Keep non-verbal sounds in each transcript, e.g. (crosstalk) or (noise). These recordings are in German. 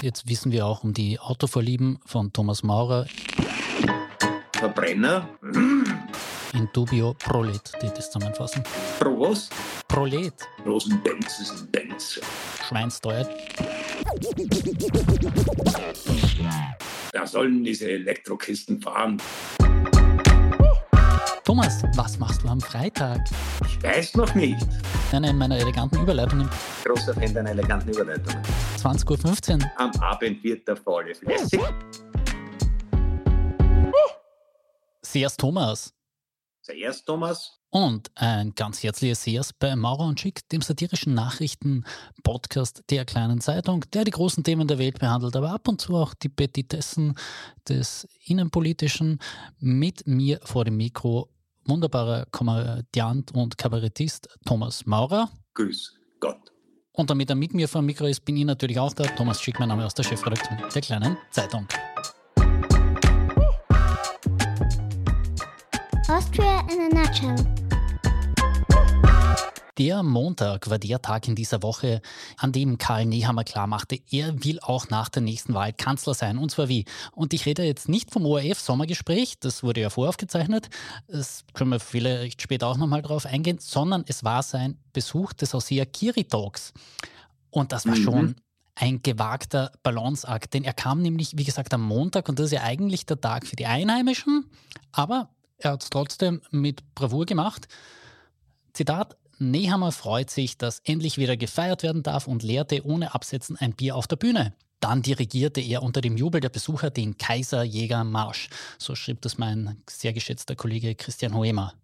Jetzt wissen wir auch um die Autovorlieben von Thomas Maurer. Verbrenner? In dubio prolet, die das zusammenfassen. Pro was? Prolet. Rosenbenz ist ein Benz. Schweinsteuer. Da sollen diese Elektrokisten fahren. Thomas, was machst du am Freitag? Ich weiß noch nicht. Eine meiner eleganten Überleitungen. Großer Fan deiner eleganten Überleitungen. 20.15 Uhr. Am Abend wird der Faule lässig. Sehr's Thomas. Zuerst Thomas. Und ein ganz herzliches Sehr's bei Maurer und Schick, dem satirischen Nachrichten-Podcast der kleinen Zeitung, der die großen Themen der Welt behandelt, aber ab und zu auch die Petitessen des Innenpolitischen. Mit mir vor dem Mikro wunderbarer Komödiant und Kabarettist Thomas Maurer. Grüß Gott. Und damit er mit mir vor dem Mikro ist, bin ich natürlich auch da. Thomas Schick, mein Name aus der Chefredaktion der kleinen Zeitung. Austria in a nutshell. Der Montag war der Tag in dieser Woche, an dem Karl Nehammer klarmachte, er will auch nach der nächsten Wahl Kanzler sein. Und zwar wie? Und ich rede jetzt nicht vom ORF-Sommergespräch, das wurde ja voraufgezeichnet, das können wir vielleicht später auch nochmal drauf eingehen, sondern es war sein Besuch des Ausseher Kiri Talks. Und das war Mhm. schon ein gewagter Balanceakt, denn er kam nämlich, wie gesagt, am Montag und das ist ja eigentlich der Tag für die Einheimischen, aber er hat es trotzdem mit Bravour gemacht. Zitat, Nehammer freut sich, dass endlich wieder gefeiert werden darf und leerte ohne Absetzen ein Bier auf der Bühne. Dann dirigierte er unter dem Jubel der Besucher den Kaiserjägermarsch. So schrieb das mein sehr geschätzter Kollege Christian Hoemer.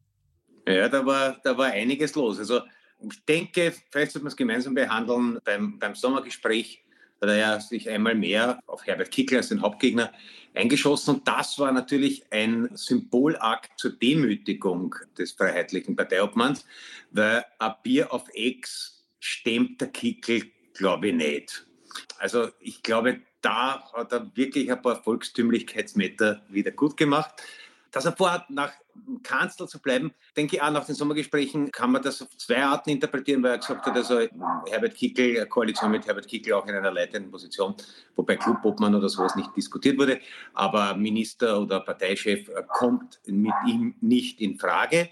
Ja, da war, da war einiges los. Also ich denke, vielleicht sollte man es gemeinsam behandeln. Beim, beim Sommergespräch hat er sich einmal mehr auf Herbert Kickl als den Hauptgegner eingeschossen. Und das war natürlich ein Symbolakt zur Demütigung des freiheitlichen Parteiobmanns, weil ein Bier auf Ex stemmt der Kickl, glaube ich, nicht. Also ich glaube, da hat er wirklich ein paar Volkstümlichkeitsmeter wieder gut gemacht. Dass er vorhat, nach Kanzler zu bleiben, denke ich auch nach den Sommergesprächen kann man das auf zwei Arten interpretieren, weil er gesagt hat, also Herbert Kickl, eine Koalition mit Herbert Kickl auch in einer leitenden Position, wobei Clubobmann oder sowas nicht diskutiert wurde, aber Minister oder Parteichef äh, kommt mit ihm nicht in Frage.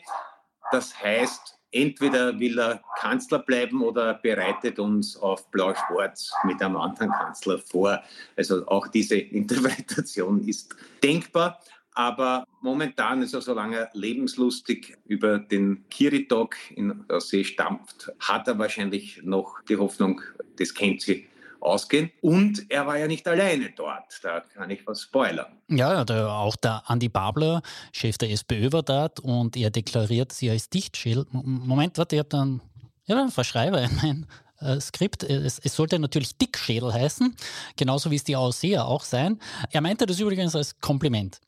Das heißt, entweder will er Kanzler bleiben oder bereitet uns auf Blau-Schwarz mit einem anderen Kanzler vor. Also auch diese (laughs) Interpretation ist denkbar. Aber momentan ist er, solange er lebenslustig über den Kiritok in der See stampft, hat er wahrscheinlich noch die Hoffnung, das kennt sie ausgehen. Und er war ja nicht alleine dort. Da kann ich was spoilern. Ja, der, auch der Andi Babler, Chef der SPÖ, war dort und er deklariert sie als Dichtschädel. M- Moment, warte, ich habe dann ja, in mein äh, Skript. Es, es sollte natürlich Dickschädel heißen, genauso wie es die Ausseher auch sein. Er meinte das übrigens als Kompliment.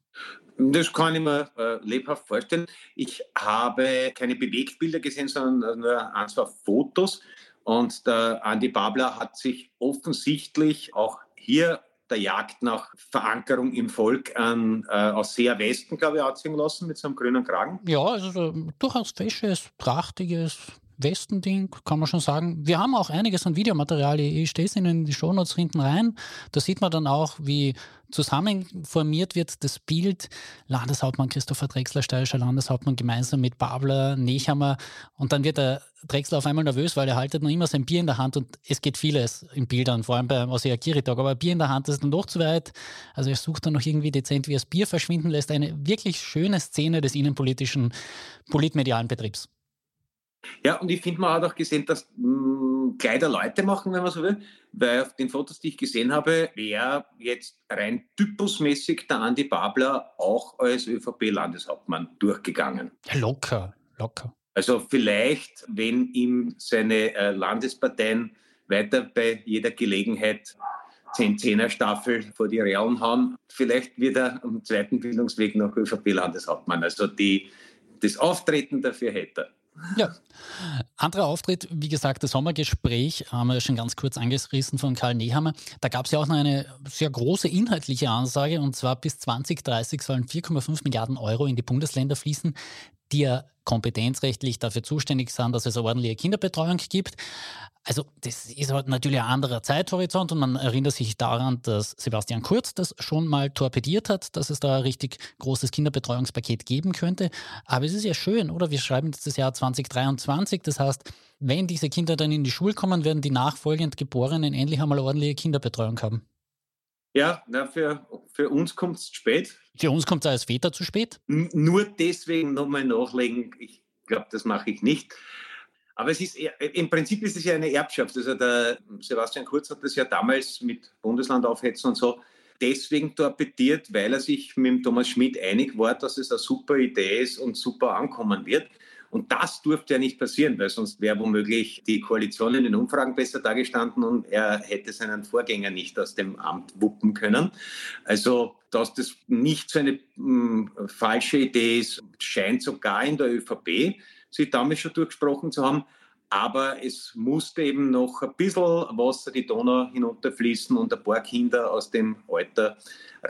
Das kann ich mir äh, lebhaft vorstellen. Ich habe keine Bewegtbilder gesehen, sondern nur ein, zwei Fotos. Und der Andi Babler hat sich offensichtlich auch hier der Jagd nach Verankerung im Volk an, äh, aus sehr Westen, glaube ich, anziehen lassen mit so einem grünen Kragen. Ja, also durchaus fesches, prachtiges Westending, kann man schon sagen. Wir haben auch einiges an Videomaterial. Ich, stehe es Ihnen in die Shownotes hinten rein. Da sieht man dann auch, wie zusammenformiert wird das Bild. Landeshauptmann Christopher Drexler, steirischer Landeshauptmann, gemeinsam mit Babler, Nehammer. Und dann wird der Drexler auf einmal nervös, weil er haltet noch immer sein Bier in der Hand und es geht vieles in Bildern, vor allem beim Osea Kiritag. Aber Bier in der Hand ist dann doch zu weit. Also er sucht dann noch irgendwie dezent, wie er das Bier verschwinden lässt. Eine wirklich schöne Szene des innenpolitischen, politmedialen Betriebs. Ja, und ich finde, man hat auch gesehen, dass mh, Kleider Leute machen, wenn man so will, weil auf den Fotos, die ich gesehen habe, wäre jetzt rein typusmäßig der Andi Babler auch als ÖVP-Landeshauptmann durchgegangen. Ja, locker, locker. Also vielleicht, wenn ihm seine äh, Landesparteien weiter bei jeder Gelegenheit 10-10er-Staffel vor die Realen hauen, vielleicht wird er am zweiten Bildungsweg noch ÖVP-Landeshauptmann. Also die, das Auftreten dafür hätte er. Ja. Anderer Auftritt, wie gesagt, das Sommergespräch haben wir schon ganz kurz angerissen von Karl Nehammer. Da gab es ja auch noch eine sehr große inhaltliche Ansage und zwar bis 2030 sollen 4,5 Milliarden Euro in die Bundesländer fließen, die ja kompetenzrechtlich dafür zuständig sind, dass es eine ordentliche Kinderbetreuung gibt. Also das ist halt natürlich ein anderer Zeithorizont und man erinnert sich daran, dass Sebastian Kurz das schon mal torpediert hat, dass es da ein richtig großes Kinderbetreuungspaket geben könnte. Aber es ist ja schön, oder? Wir schreiben jetzt das Jahr 2023. Das heißt, wenn diese Kinder dann in die Schule kommen, werden die nachfolgend Geborenen endlich einmal ordentliche Kinderbetreuung haben. Ja, na, für, für uns kommt es spät. Für uns kommt es als Väter zu spät? N nur deswegen nochmal nachlegen. Ich glaube, das mache ich nicht. Aber es ist im Prinzip ist es ja eine Erbschaft. Also der Sebastian Kurz hat das ja damals mit Bundesland aufhetzen und so deswegen torpediert, weil er sich mit dem Thomas Schmidt einig war, dass es eine super Idee ist und super ankommen wird. Und das durfte ja nicht passieren, weil sonst wäre womöglich die Koalition in den Umfragen besser dargestanden und er hätte seinen Vorgänger nicht aus dem Amt wuppen können. Also, dass das nicht so eine mh, hm, falsche Idee ist, scheint sogar in der ÖVP sich damals schon durchgesprochen zu haben. Aber es musste eben noch ein bisschen Wasser die Donau hinunterfließen und ein paar Kinder aus dem Alter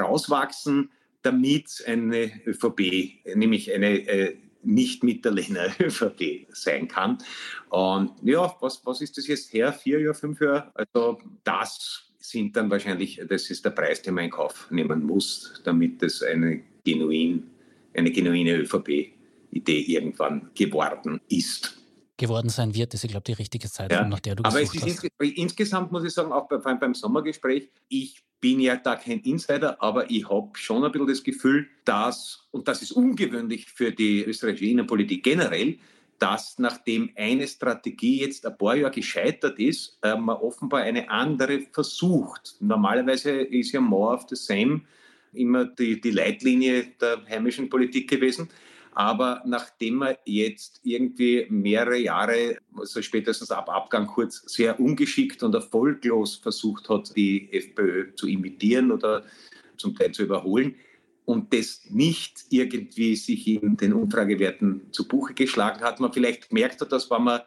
rauswachsen, damit eine ÖVP, nämlich eine äh, nicht mit der Lena (laughs) ÖVP sein kann. Und ja, was, was ist das jetzt her? Vier Jahre, fünf Jahre? Also das sind dann wahrscheinlich, das ist der Preis, den man in Kauf nehmen muss, damit es eine, genuin, eine genuine ÖVP-Idee irgendwann geworden ist geworden sein wird, ist, ich glaube, die richtige Zeit, ja. nach der du Aber gesucht es ist hast. insgesamt, muss ich sagen, auch bei, beim Sommergespräch, ich bin ja da kein Insider, aber ich habe schon ein bisschen das Gefühl, dass, und das ist ungewöhnlich für die österreichische Innenpolitik generell, dass nachdem eine Strategie jetzt ein paar Jahre gescheitert ist, äh, man offenbar eine andere versucht. Normalerweise ist ja more of the same immer die, die Leitlinie der heimischen Politik gewesen. Aber nachdem man jetzt irgendwie mehrere Jahre, also spätestens ab Abgang kurz, sehr ungeschickt und erfolglos versucht hat, die FPÖ zu imitieren oder zum Teil zu überholen, und das nicht irgendwie sich in den Umfragewerten zu Buche geschlagen hat, man vielleicht gemerkt hat, dass wenn man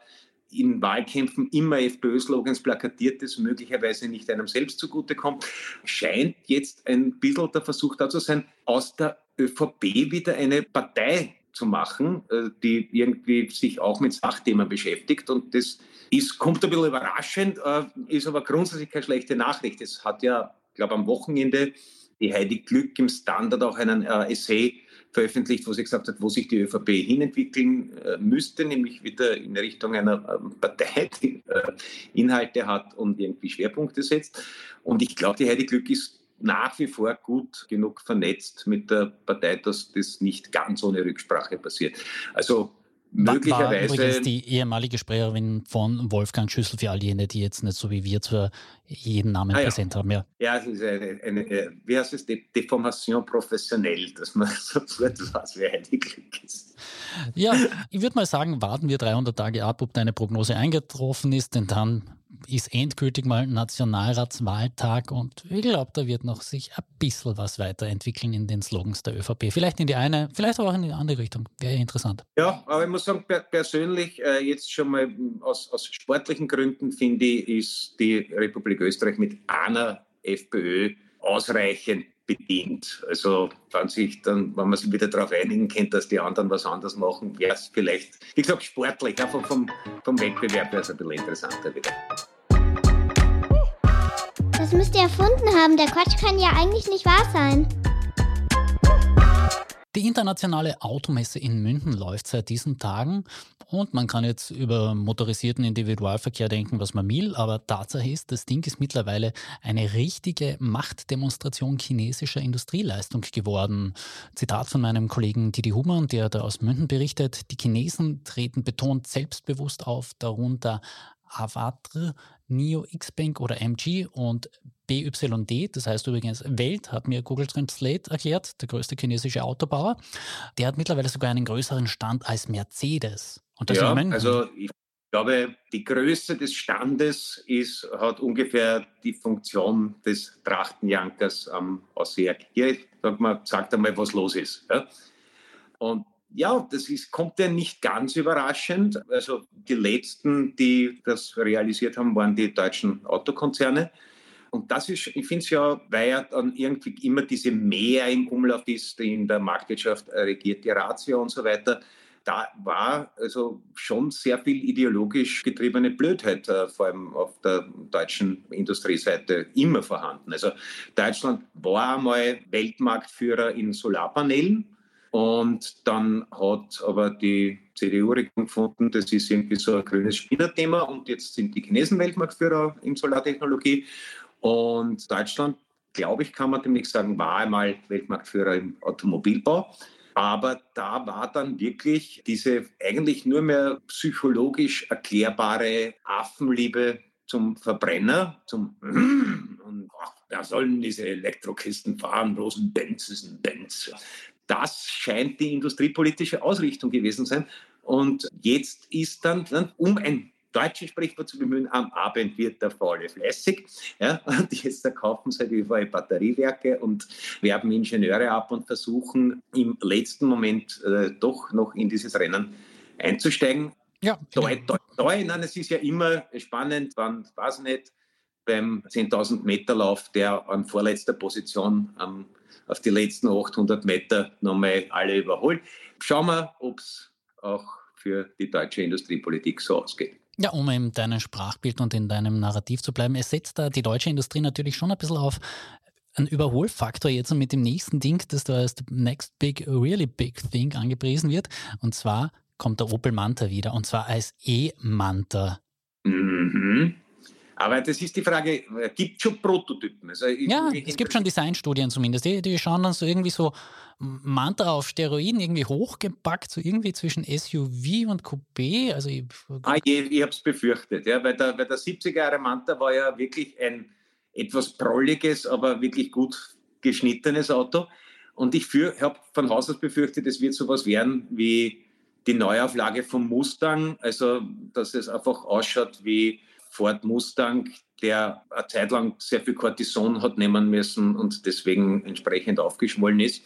in Wahlkämpfen immer FPÖ-Slogans plakatiert, das möglicherweise nicht einem selbst zugutekommt, scheint jetzt ein bisschen der Versuch da zu sein, aus der ÖVP wieder eine Partei zu machen, äh, die irgendwie sich auch mit Sachthemen beschäftigt. Und das ist, kommt ein bisschen überraschend, äh, ist aber grundsätzlich keine schlechte Nachricht. Es hat ja, glaube, am Wochenende die Heidi Glück im Standard auch einen äh, Essay veröffentlicht, wo sie gesagt hat, wo sich die ÖVP hinentwickeln müsste, nämlich wieder in Richtung einer ähm, Partei, die Inhalte hat und irgendwie Schwerpunkte setzt. Und ich glaube, die Heidi Glück ist nach wie vor gut genug vernetzt mit der Partei, dass das nicht ganz ohne Rücksprache passiert. Also möglicherweise. War übrigens die ehemalige Sprecherin von Wolfgang Schüssel für all jene, die jetzt nicht so wie wir zwar jeden Namen ah, ja. präsent haben. Ja, ja es ist eine, eine, wie heißt es, Deformation professionell, dass man (laughs) sofort weiß, wer Heidi Glück ist. Ja, ich würde mal sagen, warten wir 300 Tage ab, ob deine Prognose eingetroffen ist, denn dann ist endgültig mal Nationalratswahltag und ich glaube, da wird noch sich ein bisschen was weiterentwickeln in den Slogans der ÖVP. Vielleicht in die eine, vielleicht aber auch in die andere Richtung. Wäre interessant. Ja, aber ich muss sagen, persönlich, äh, jetzt schon mal aus, aus sportlichen Gründen finde ich, ist die Republik Österreich mit einer FPÖ ausreichend bedient. Also wenn sich dann, wenn man sich wieder darauf einigen könnte, dass die anderen was anderes machen, wäre es vielleicht, wie gesagt, sportlich, einfach vom, vom Wettbewerb wäre es ein bisschen interessanter wieder. Das müsst ihr erfunden haben. Der Quatsch kann ja eigentlich nicht wahr sein. Die internationale Automesse in München läuft seit diesen Tagen. Und man kann jetzt über motorisierten Individualverkehr denken, was man will, aber Tatsache ist, das Ding ist mittlerweile eine richtige Machtdemonstration chinesischer Industrieleistung geworden. Zitat von meinem Kollegen Didi Humann, der da aus München berichtet, die Chinesen treten betont selbstbewusst auf, darunter Avatr, NIO X-Bank oder MG und BYD, das heißt übrigens Welt, hat mir Google Translate erklärt, der größte chinesische Autobauer. Der hat mittlerweile sogar einen größeren Stand als Mercedes. Und das ja, also ich glaube, die Größe des Standes ist, hat ungefähr die Funktion des Trachtenjankers am Auswerk. Hier sagt man, sagt einmal, was los ist. Ja? Und ja, das ist, kommt ja nicht ganz überraschend. Also die letzten, die das realisiert haben, waren die deutschen Autokonzerne. Und das ist, ich finde es ja, weil ja dann irgendwie immer diese Mehr im Umlauf ist, die in der Marktwirtschaft regiert, die Ratio und so weiter, da war also schon sehr viel ideologisch getriebene Blödheit, äh, vor allem auf der deutschen Industrieseite, immer vorhanden. Also Deutschland war einmal Weltmarktführer in Solarpanelen. Und dann hat aber die CDU-Regierung gefunden, das ist irgendwie so ein grünes Spinnerthema und jetzt sind die Chinesen Weltmarktführer in Solartechnologie. Und Deutschland, glaube ich, kann man demnächst sagen, war einmal Weltmarktführer im Automobilbau. Aber da war dann wirklich diese eigentlich nur mehr psychologisch erklärbare Affenliebe zum Verbrenner, zum (clears throat) und ach, da sollen diese Elektrokisten fahren, bloßen Benz ist ein Benz. Das scheint die industriepolitische Ausrichtung gewesen sein. Und jetzt ist dann, dann um ein deutsches Sprichwort zu bemühen, am Abend wird der Faule fleißig. Ja, und jetzt kaufen sie halt überall Batteriewerke und werben Ingenieure ab und versuchen im letzten Moment äh, doch noch in dieses Rennen einzusteigen. Ja. Da, da, da, nein, es ist ja immer spannend, wann, weiß nicht, beim 10.000 Meter Lauf, der an vorletzter Position am auf die letzten 800 Meter nochmal alle überholt. Schauen wir, ob es auch für die deutsche Industriepolitik so ausgeht. Ja, um in deinem Sprachbild und in deinem Narrativ zu bleiben, es setzt da die deutsche Industrie natürlich schon ein bisschen auf einen Überholfaktor jetzt mit dem nächsten Ding, das da als Next Big, Really Big Thing angepriesen wird. Und zwar kommt der Opel Manta wieder und zwar als E-Manta. Mhm. Aber das ist die Frage, gibt es schon Prototypen? Also ja, es gibt schon Designstudien zumindest. Die, die schauen dann so irgendwie so Manta auf Steroiden irgendwie hochgepackt, so irgendwie zwischen SUV und Coupé. Also ich, ah, ich, ich habe es befürchtet, ja, weil der, weil der 70er Jahre Manta war ja wirklich ein etwas prolliges, aber wirklich gut geschnittenes Auto. Und ich habe von Haus aus befürchtet, es wird sowas werden wie die Neuauflage vom Mustang, also dass es einfach ausschaut wie Ford Mustang, der eine Zeit lang sehr viel Cortison hat nehmen müssen und deswegen entsprechend aufgeschwollen ist.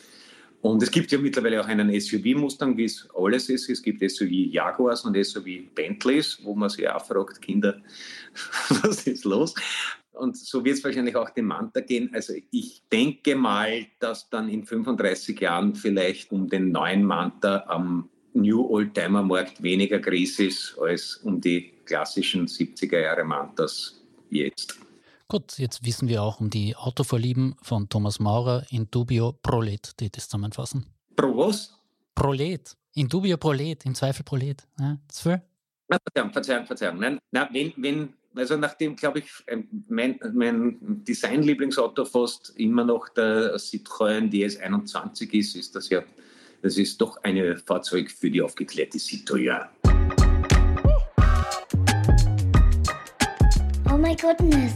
Und es gibt ja mittlerweile auch einen SUV-Mustang, wie es alles ist. Es gibt SUV-Jaguars und SUV-Bentleys, wo man sich auch fragt, Kinder, (laughs) was ist los? Und so wird es wahrscheinlich auch dem Manta gehen. Also ich denke mal, dass dann in 35 Jahren vielleicht um den neuen Manta am New Oldtimer Markt weniger Krise ist als um die klassischen 70er Jahre Mantas jetzt. Gut, jetzt wissen wir auch um die Autovorlieben von Thomas Maurer in Dubio Prolet, die das zusammenfassen. Pro was? Prolet. In Dubio Prolet, im Zweifel Prolet. Ja, das für? Verzeihung, Verzeihung, Verzeihung. Nein, nein, wenn, wenn, also nachdem, glaube ich, ähm, mein, mein Design-Lieblingsauto fast immer noch der Citroën DS21 ist, ist das ja das ist doch ein Fahrzeug für die aufgeklärte Citroën. My goodness.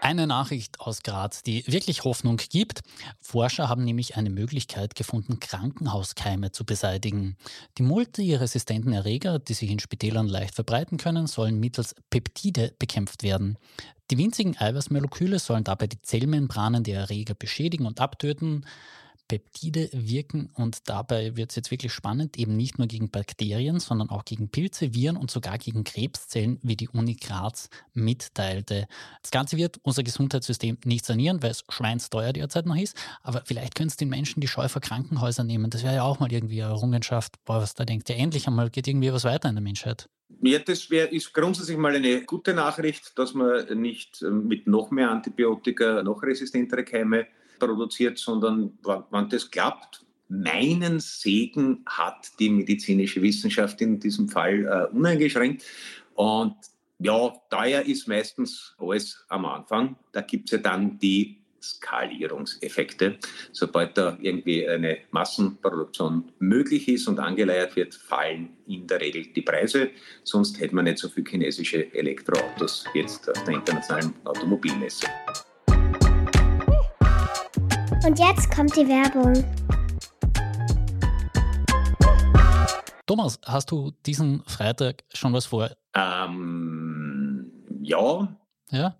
Eine Nachricht aus Graz, die wirklich Hoffnung gibt. Forscher haben nämlich eine Möglichkeit gefunden, Krankenhauskeime zu beseitigen. Die multiresistenten Erreger, die sich in Spitälern leicht verbreiten können, sollen mittels Peptide bekämpft werden. Die winzigen Eiweißmoleküle sollen dabei die Zellmembranen der Erreger beschädigen und abtöten. Peptide wirken und dabei wird es jetzt wirklich spannend, eben nicht nur gegen Bakterien, sondern auch gegen Pilze, Viren und sogar gegen Krebszellen, wie die Uni Graz mitteilte. Das Ganze wird unser Gesundheitssystem nicht sanieren, weil es schweinsteuer derzeit noch ist, aber vielleicht können es den Menschen die Scheu vor Krankenhäusern nehmen. Das wäre ja auch mal irgendwie eine Errungenschaft, boah, was da denkt. Ja, endlich einmal geht irgendwie was weiter in der Menschheit. Ja, das wär, ist grundsätzlich mal eine gute Nachricht, dass man nicht ähm, mit noch mehr Antibiotika noch resistentere Keime produziert, sondern wann das klappt, meinen Segen hat die medizinische Wissenschaft in diesem Fall äh, uneingeschränkt. Und ja, daher ist meistens alles am Anfang. Da gibt es ja dann die Skalierungseffekte. Sobald da irgendwie eine Massenproduktion möglich ist und angeleiert wird, fallen in der Regel die Preise. Sonst hätte man nicht so viele chinesische Elektroautos jetzt auf der internationalen Automobilmesse. Und jetzt kommt die Werbung. Thomas, hast du diesen Freitag schon was vor? Ähm, ja. Ja?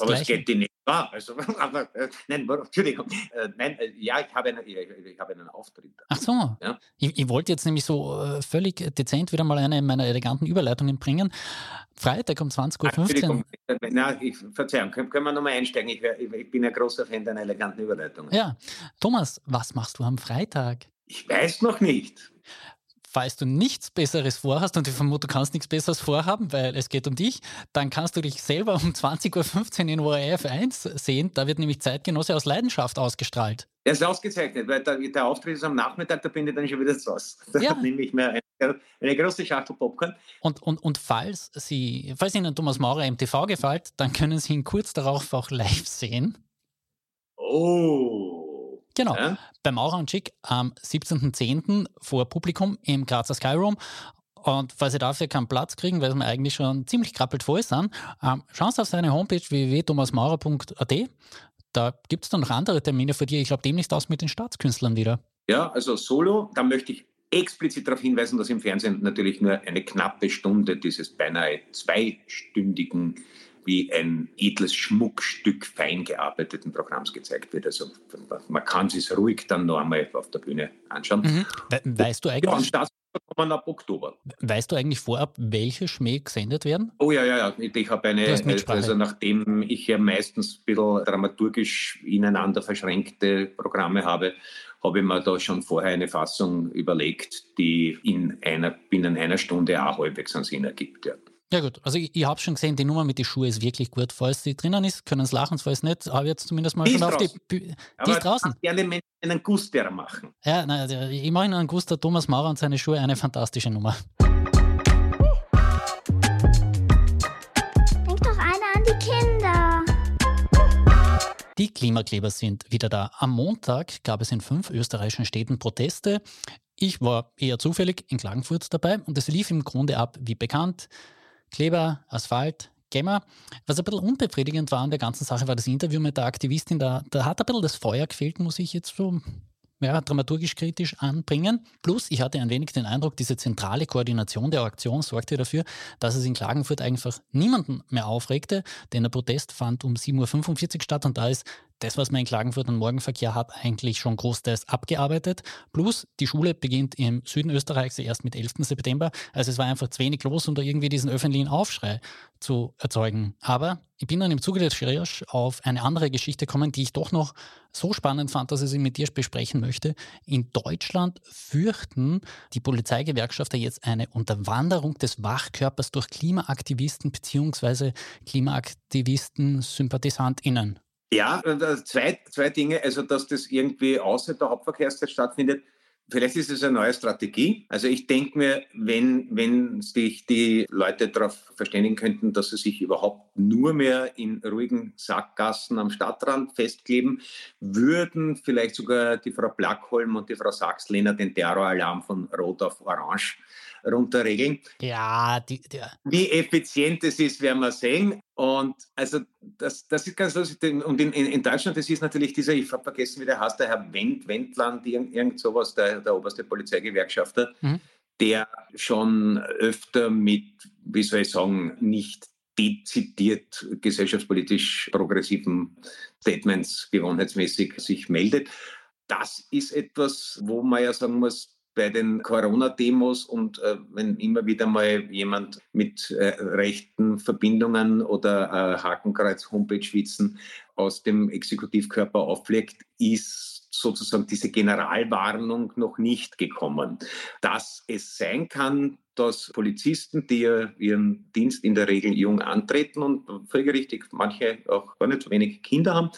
Aber Gleiche. es geht die nicht wahr. Also, (laughs) aber, äh, nein, Entschuldigung. Äh, nein, äh, ja, ich habe, eine, ich, ich habe einen Auftritt. Ach so. Ja? Ich, ich, wollte jetzt nämlich so äh, völlig dezent wieder mal eine meiner eleganten Überleitungen bringen. Freitag um 20.15 Uhr. Äh, na, ich, Verzeihung, können, können wir nochmal einsteigen? Ich, ich, bin ein großer Fan deiner eleganten Überleitung. Ja. Thomas, was machst du am Freitag? Ich weiß noch nicht falls du nichts Besseres vorhast und ich vermute, du kannst nichts Besseres vorhaben, weil es geht um dich, dann kannst du dich selber um 20.15 Uhr in ORF 1 sehen. Da wird nämlich Zeitgenosse aus Leidenschaft ausgestrahlt. Er ist ausgezeichnet, weil der, der, Auftritt ist am Nachmittag, da bin ich dann schon wieder zu Hause. (laughs) Da ja. nehme ich mir eine, eine, große Schachtel Popcorn. Und, und, und falls, Sie, falls Ihnen Thomas Maurer im TV gefällt, dann können Sie ihn kurz darauf auch live sehen. Oh. Genau. Ja? Bei Maurer und Schick am 17.10. vor Publikum im Grazer Skyroom. Und falls Sie dafür keinen Platz kriegen, weil wir eigentlich schon ziemlich krappelt voll sind, ähm, schauen Sie auf seine Homepage www.thomasmaurer.at. Da gibt es dann noch andere Termine für die. Ich glaube, demnächst aus mit den Staatskünstlern wieder. Ja, also Solo, da möchte ich explizit darauf hinweisen, dass im Fernsehen natürlich nur eine knappe Stunde dieses beinahe zweistündigen wie ein edles Schmuckstück fein gearbeiteten Programms gezeigt wird. Also man kann es ruhig dann noch einmal auf der Bühne anschauen. Mhm. Weißt du eigentlich? Ja, kommen ab Oktober. Weißt du eigentlich vorab, welche Schmäh gesendet werden? Oh ja, ja, ja. Ich habe eine, also nachdem ich ja meistens ein bisschen dramaturgisch ineinander verschränkte Programme habe, habe ich mir da schon vorher eine Fassung überlegt, die in einer, binnen einer Stunde auch halbwegs einen Sinn ergibt. Ja. Ja gut, also ich, ich habe schon gesehen, die Nummer mit den Schuhen ist wirklich gut. Falls sie drinnen ist, können es lachen, falls nicht, habe ich jetzt zumindest mal die schon auf die... die Aber ist draußen. gerne Menschen einen Guster machen. Ja, nein, also ich mache einen Guster, Thomas Maurer und seine Schuhe, eine fantastische Nummer. Denk doch einer an die Kinder. Die Klimakleber sind wieder da. Am Montag gab es in fünf österreichischen Städten Proteste. Ich war eher zufällig in Klagenfurt dabei und es lief im Grunde ab wie bekannt. Kleber, Asphalt, Gemma. Was ein bisschen unbefriedigend war an der ganzen Sache, war das Interview mit der Aktivistin. Da, da hat ein bisschen das Feuer gefehlt, muss ich jetzt so ja, dramaturgisch kritisch anbringen. Plus, ich hatte ein wenig den Eindruck, diese zentrale Koordination der Aktion sorgte dafür, dass es in Klagenfurt einfach niemanden mehr aufregte, denn der Protest fand um 7.45 Uhr statt und da ist das, was man in Klagenfurt an Morgenverkehr hat, eigentlich schon großteils abgearbeitet. Plus, die Schule beginnt im Süden Österreichs erst mit 11. September. Also es war einfach zu wenig los, um da irgendwie diesen öffentlichen Aufschrei zu erzeugen. Aber ich bin dann im Zuge der Recherche auf eine andere Geschichte gekommen, die ich doch noch so spannend fand, dass ich sie mit dir besprechen möchte. In Deutschland fürchten die Polizeigewerkschafter jetzt eine Unterwanderung des Wachkörpers durch Klimaaktivisten bzw. Klimaaktivisten-SympathisantInnen. Ja, äh, zwei, zwei Dinge. Also, dass das irgendwie außerhalb der Hauptverkehrszeit stattfindet, Vielleicht ist es eine neue Strategie. Also ich denke mir, wenn, wenn sich die Leute darauf verständigen könnten, dass sie sich überhaupt nur mehr in ruhigen Sackgassen am Stadtrand festkleben, würden vielleicht sogar die Frau Blackholm und die Frau Sachslehner den Terroralarm von Rot auf Orange runterregeln. Ja, die, die. Wie effizient es ist, werden wir sehen. Und also das, das ist ganz lustig. Und in, in, in Deutschland, das ist natürlich dieser, ich habe vergessen, wie der heißt, der Herr Wendt, Wendland, irgend, irgend sowas, der, der oberste Polizeigewerkschafter, mhm. der schon öfter mit, wie soll ich sagen, nicht dezidiert gesellschaftspolitisch progressiven Statements gewohnheitsmäßig sich meldet. Das ist etwas, wo man ja sagen muss, bei den Corona-Demos und äh, wenn immer wieder mal jemand mit äh, rechten Verbindungen oder äh, Hakenkreuz-Homepage-Witzen aus dem Exekutivkörper auffleckt, ist sozusagen diese Generalwarnung noch nicht gekommen. Dass es sein kann, dass Polizisten, die ja ihren Dienst in der Regel jung antreten und folgerichtig manche auch gar nicht so wenig Kinder haben,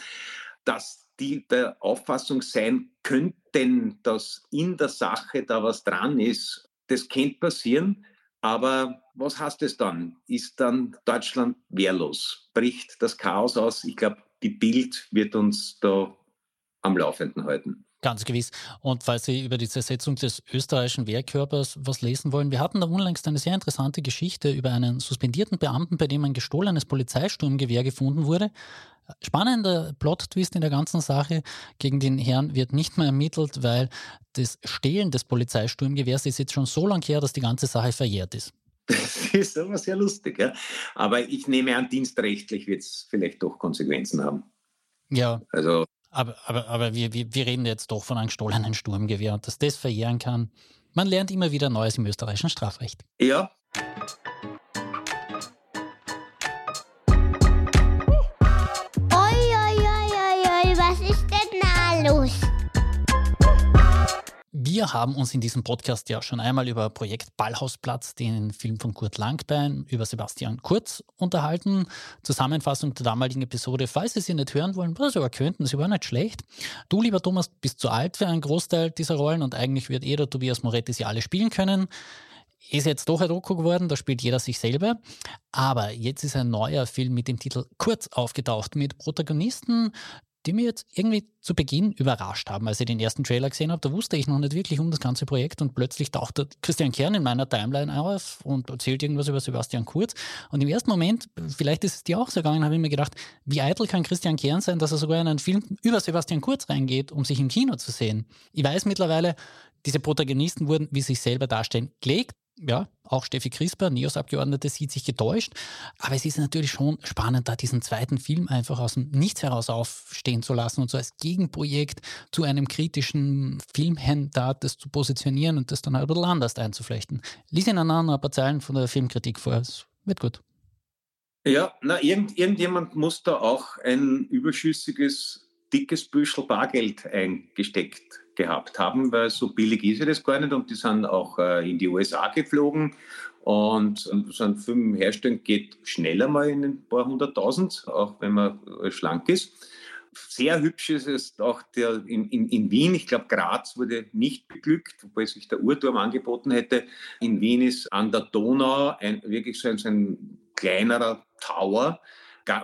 dass die der Auffassung sein könnten, dass in der Sache da was dran ist. Das könnte passieren, aber was heißt es dann? Ist dann Deutschland wehrlos? Bricht das Chaos aus? Ich glaube, die Bild wird uns da am Laufenden halten. Ganz gewiss. Und falls Sie über die Zersetzung des österreichischen Wehrkörpers was lesen wollen, wir hatten da unlängst eine sehr interessante Geschichte über einen suspendierten Beamten, bei dem ein gestohlenes Polizeisturmgewehr gefunden wurde. Spannender Plot-Twist in der ganzen Sache. Gegen den Herrn wird nicht mehr ermittelt, weil das Stehlen des Polizeisturmgewehrs ist jetzt schon so lange her, dass die ganze Sache verjährt ist. Das ist aber sehr lustig, ja. Aber ich nehme an, dienstrechtlich wird es vielleicht doch Konsequenzen haben. Ja. Also. Aber, aber, aber wir, wir, wir reden jetzt doch von einem gestohlenen Sturmgewehr und dass das verjähren kann. Man lernt immer wieder Neues im österreichischen Strafrecht. Ja, Wir haben uns in diesem Podcast ja schon einmal über Projekt Ballhausplatz, den Film von Kurt Langbein, über Sebastian Kurz unterhalten. Zusammenfassung der damaligen Episode, falls Sie sie nicht hören wollen, was Sie aber könnten, sie war nicht schlecht. Du, lieber Thomas, bist zu alt für einen Großteil dieser Rollen und eigentlich wird eh der Tobias Moretti sie alle spielen können ist jetzt doch ein Doku geworden, da spielt jeder sich selber. Aber jetzt ist ein neuer Film mit dem Titel Kurz aufgetaucht, mit Protagonisten, die mir jetzt irgendwie zu Beginn überrascht haben, als ich den ersten Trailer gesehen habe. Da wusste ich noch nicht wirklich um das ganze Projekt und plötzlich tauchte Christian Kern in meiner Timeline auf und erzählt irgendwas über Sebastian Kurz. Und im ersten Moment, vielleicht ist es dir auch so gegangen, habe ich mir gedacht, wie eitel kann Christian Kern sein, dass er sogar in einen Film über Sebastian Kurz reingeht, um sich im Kino zu sehen. Ich weiß mittlerweile, diese Protagonisten wurden, wie sich selber darstellen, gelegt ja, auch Steffi Crisper, NEOS-Abgeordnete, sieht sich getäuscht. Aber es ist natürlich schon spannend, da diesen zweiten Film einfach aus dem Nichts heraus aufstehen zu lassen und so als Gegenprojekt zu einem kritischen Filmhändler das zu positionieren und das dann halt ein bisschen anders einzuflechten. Lies Ihnen ein paar Zeilen von der Filmkritik vor. Es wird gut. Ja, na, irgend, irgendjemand muss da auch ein überschüssiges, dickes Büschel Bargeld eingesteckt gehabt haben, weil so billig ist ja das gar nicht und die sind auch äh, in die USA geflogen und so ein Film herstellen geht schneller mal in ein paar hunderttausend, auch wenn man äh, schlank ist. Sehr hübsch ist es auch der in, in, in Wien. Ich glaube, Graz wurde nicht beglückt, wobei sich der Uhrturm angeboten hätte. In Wien ist an der Donau ein, wirklich so ein, so ein kleinerer Tower,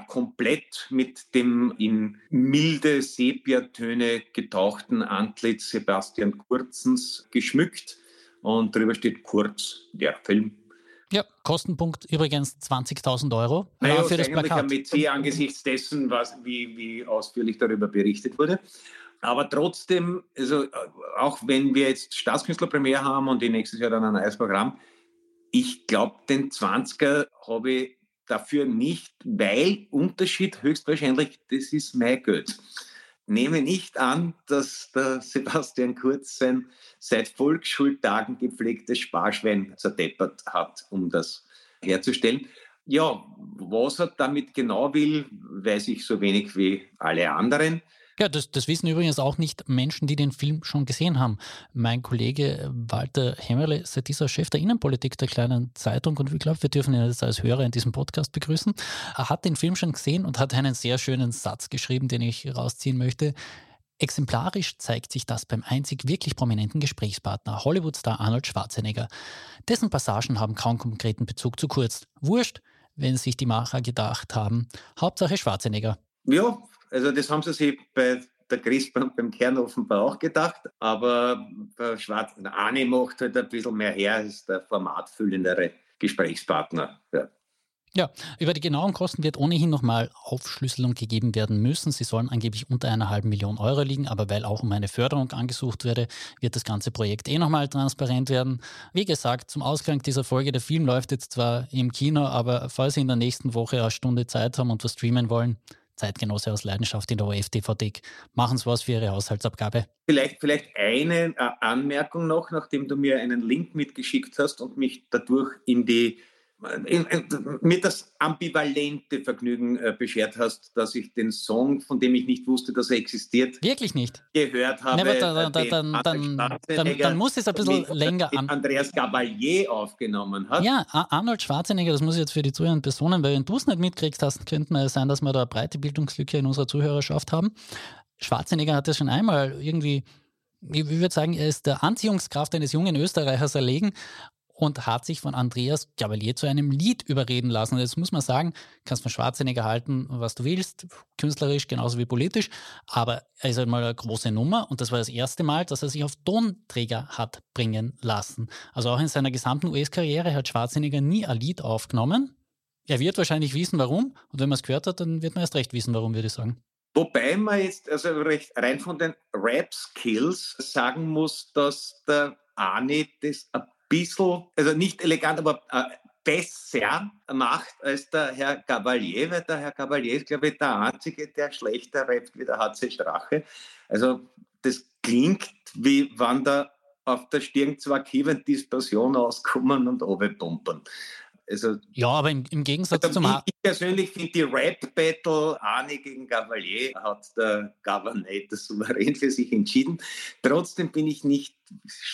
komplett mit dem in milde Sepiatöne getauchten Antlitz Sebastian Kurzens geschmückt. Und darüber steht Kurz, der Film. Ja, Kostenpunkt übrigens 20.000 Euro. Naja, für das Plakat. ein Metier angesichts dessen, was, wie, wie ausführlich darüber berichtet wurde. Aber trotzdem, also auch wenn wir jetzt Staatskünstlerpremiere haben und die nächstes Jahr dann ein neues Programm, ich glaube, den 20er habe ich dafür nicht, weil Unterschied höchstwahrscheinlich, das ist mein Geld. Nehme nicht an, dass der (laughs) Sebastian Kurz sein seit Volksschultagen gepflegtes Sparschwein zerdeppert hat, um das herzustellen. Ja, was er damit genau will, weiß ich so wenig wie alle anderen. Ja, das, das wissen übrigens auch nicht Menschen, die den Film schon gesehen haben. Mein Kollege Walter Hemmerle ist dieser Chef der Innenpolitik der kleinen Zeitung und ich glaube, wir dürfen ihn jetzt als Hörer in diesem Podcast begrüßen. Er hat den Film schon gesehen und hat einen sehr schönen Satz geschrieben, den ich rausziehen möchte. Exemplarisch zeigt sich das beim einzig wirklich prominenten Gesprächspartner, Hollywood-Star Arnold Schwarzenegger. Dessen Passagen haben kaum konkreten Bezug zu kurz. Wurscht, wenn sich die Macher gedacht haben. Hauptsache Schwarzenegger. Ja, also das haben sie sich bei der Christbaum beim Kern offenbar auch gedacht, aber der Schwarz Arne macht halt ein bisschen mehr her, ist der formatfüllendere Gesprächspartner. Ja. Ja, über die genauen Kosten wird ohnehin nochmal Aufschlüsselung gegeben werden müssen. Sie sollen angeblich unter einer halben Million Euro liegen, aber weil auch um eine Förderung angesucht werde, wird das ganze Projekt eh nochmal transparent werden. Wie gesagt, zum Ausgang dieser Folge, der Film läuft jetzt zwar im Kino, aber falls Sie in der nächsten Woche eine Stunde Zeit haben und was streamen wollen, Zeitgenosse aus Leidenschaft in der OF-DVD. Machen Sie was für Ihre Haushaltsabgabe. Vielleicht, vielleicht eine äh, Anmerkung noch, nachdem du mir einen Link mitgeschickt hast und mich dadurch in die mir das ambivalente Vergnügen äh, beschert hast, dass ich den Song, von dem ich nicht wusste, dass er existiert, wirklich nicht gehört habe. Nee, da, da, dann, dann, dann, dann, muss es ein bisschen länger an. Andreas Gabalier aufgenommen hat. Ja, Arnold Schwarzenegger, das muss ich jetzt für die zuhörenden Personen, weil wenn du es nicht mitkriegst hast, könnte es sein, dass wir da eine breite Bildungslücke in unserer Zuhörerschaft haben. Schwarzenegger hat das schon einmal irgendwie ich würde sagen, er ist der Anziehungskraft eines jungen Österreichers erlegen und hat sich von Andreas Cavalier zu einem Lied überreden lassen. Das muss man sagen, kannst von Schwarzenegger halten, was du willst, künstlerisch genauso wie politisch, aber er ist einmal eine große Nummer und das war das erste Mal, dass er sich auf Tonträger hat bringen lassen. Also auch in seiner gesamten US-Karriere hat Schwarzenegger nie ein Lied aufgenommen. Er wird wahrscheinlich wissen, warum und wenn man es gehört hat, dann wird man erst recht wissen, warum, würde ich sagen. Wobei man jetzt also rein von den Rap-Skills sagen muss, dass der Arne das ein bisschen, also nicht elegant, aber äh, besser macht als der Herr Gabalier, weil der Herr Gabalier ist, glaube ich, der Einzige, der schlechter rappt wie der HC Strache. Also das klingt, wie wann da auf der Stirn zwei Kiven Dispersion auskommen und runterpumpen. Also, ja, aber im, im Gegensatz also zum... Ich, ich persönlich finde die Rap-Battle Arne gegen Gavalier hat der Governator souverän für sich entschieden. Trotzdem bin ich nicht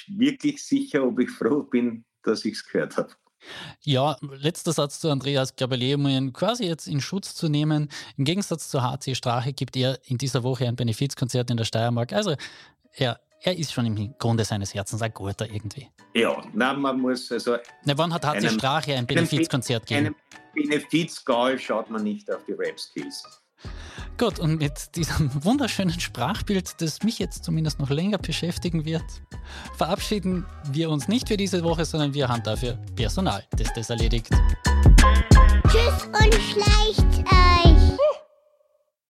wirklich sicher, ob ich froh bin, dass ich es gehört habe. Ja, letzter Satz zu Andreas Gabalier, um ihn quasi jetzt in Schutz zu nehmen. Im Gegensatz zu HC Strache gibt er in dieser Woche ein Benefizkonzert in der Steiermark. Also er, er ist schon im Grunde seines Herzens ein guter irgendwie. Ja, na, man muss also. Na, wann hat einem, Strache ein Benefizkonzert gegeben? Einem Benefizgal schaut man nicht auf die Rap-Skills. Gut, und mit diesem wunderschönen Sprachbild, das mich jetzt zumindest noch länger beschäftigen wird, verabschieden wir uns nicht für diese Woche, sondern wir haben dafür Personal, das das erledigt. Tschüss und schleicht euch!